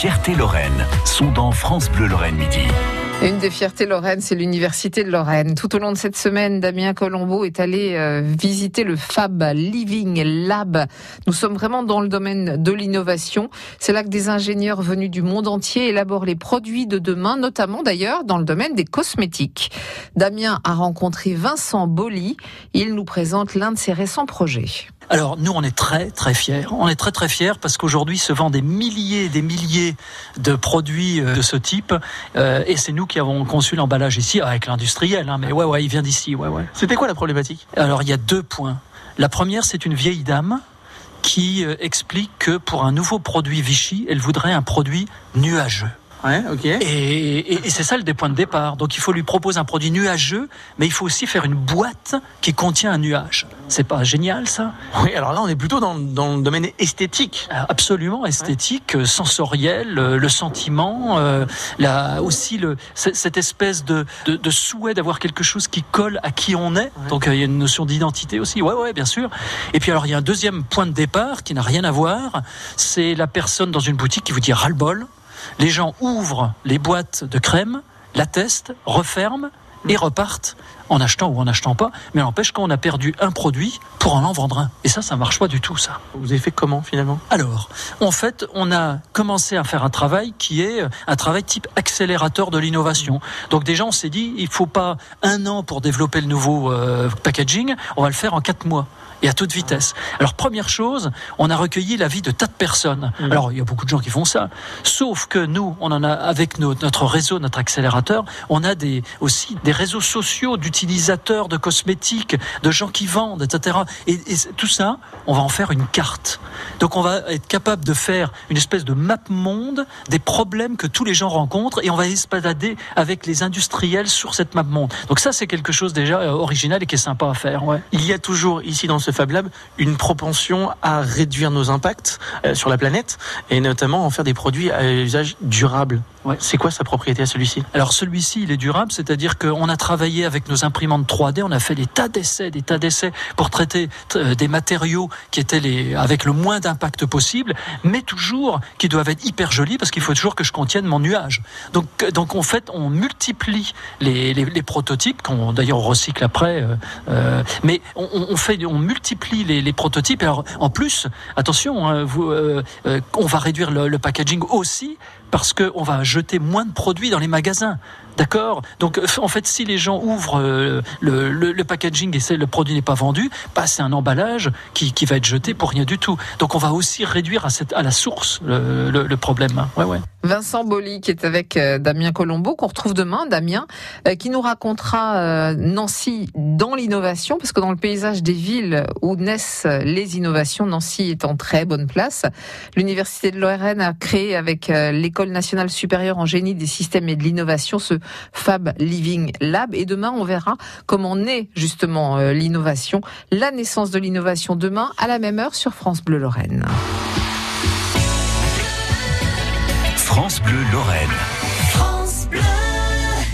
fiertés Lorraine sont dans France Bleu Lorraine Midi. Une des fiertés Lorraine, c'est l'Université de Lorraine. Tout au long de cette semaine, Damien Colombo est allé euh, visiter le Fab Living Lab. Nous sommes vraiment dans le domaine de l'innovation. C'est là que des ingénieurs venus du monde entier élaborent les produits de demain, notamment d'ailleurs dans le domaine des cosmétiques. Damien a rencontré Vincent Bolly. Il nous présente l'un de ses récents projets. Alors nous, on est très très fiers. On est très très fiers parce qu'aujourd'hui se vendent des milliers et des milliers de produits euh, de ce type, euh, et c'est nous qui avons conçu l'emballage ici avec l'industriel. Hein, mais ouais ouais, il vient d'ici. Ouais ouais. C'était quoi la problématique? Alors il y a deux points. La première, c'est une vieille dame qui euh, explique que pour un nouveau produit Vichy, elle voudrait un produit nuageux. Ouais, ok. Et, et, c'est ça le des points de départ. Donc il faut lui proposer un produit nuageux, mais il faut aussi faire une boîte qui contient un nuage. C'est pas génial ça? Oui, alors là on est plutôt dans, dans le domaine esthétique. Ah, absolument esthétique, ouais. sensoriel, le sentiment, euh, là aussi le, cette espèce de, de, de souhait d'avoir quelque chose qui colle à qui on est. Ouais. Donc il y a une notion d'identité aussi. Ouais, ouais, bien sûr. Et puis alors il y a un deuxième point de départ qui n'a rien à voir. C'est la personne dans une boutique qui vous dit ras-le-bol les gens ouvrent les boîtes de crème, la testent, referment et repartent en achetant ou en achetant pas, mais n'empêche qu'on a perdu un produit pour en en vendre un. Et ça, ça marche pas du tout, ça. Vous avez fait comment finalement? Alors, en fait, on a commencé à faire un travail qui est un travail type accélérateur de l'innovation. Donc déjà, on s'est dit, il faut pas un an pour développer le nouveau euh, packaging, on va le faire en quatre mois et à toute vitesse. Alors première chose, on a recueilli l'avis de tas de personnes. Mmh. Alors il y a beaucoup de gens qui font ça, sauf que nous, on en a avec notre réseau, notre accélérateur, on a des aussi des réseaux sociaux d'utilisateurs de cosmétiques, de gens qui vendent, etc. Et, tout ça, on va en faire une carte. Donc on va être capable de faire une espèce de map monde des problèmes que tous les gens rencontrent et on va espadader avec les industriels sur cette map monde. Donc ça c'est quelque chose déjà original et qui est sympa à faire. Il y a toujours ici dans ce Fab Lab une propension à réduire nos impacts euh, sur la planète et notamment en faire des produits à usage durable. Ouais. C'est quoi sa propriété à celui-ci? Alors celui-ci, il est durable, c'est-à-dire qu'on a travaillé avec nos imprimantes 3D, on a fait des tas d'essais, des tas d'essais pour traiter euh, des matériaux qui étaient les avec le moins d'impact possible, mais toujours qui doivent être hyper jolis parce qu'il faut toujours que je contienne mon nuage. Donc, donc en fait, on multiplie les, les, les prototypes qu'on d'ailleurs on recycle après, euh, euh, mais on, on, fait, on multiplie les, les, prototypes. Alors en plus, attention, hein, vous, euh, on va réduire le, le packaging aussi parce qu'on va jeter moins de produits dans les magasins. D'accord Donc, en fait, si les gens ouvrent euh, le, packaging et le produit n'est pas vendu, bah, c'est un emballage qui, qui, va être jeté pour rien du tout. Donc, on va aussi réduire à, la source le, problème. Ouais. Vincent Bolly, qui est avec euh, Damien Colombo, qu'on retrouve demain, Damien, euh, qui nous racontera euh, Nancy dans l'innovation, parce que dans le paysage des villes où naissent les innovations, Nancy est en très bonne place. L'Université de Lorraine a créé avec l'École nationale supérieure en génie des systèmes et de l'innovation ce Fab Living Lab. Et demain, on verra comment naît justement l'innovation, la naissance de l'innovation demain à la même heure sur France Bleu Lorraine. France Bleu Lorraine.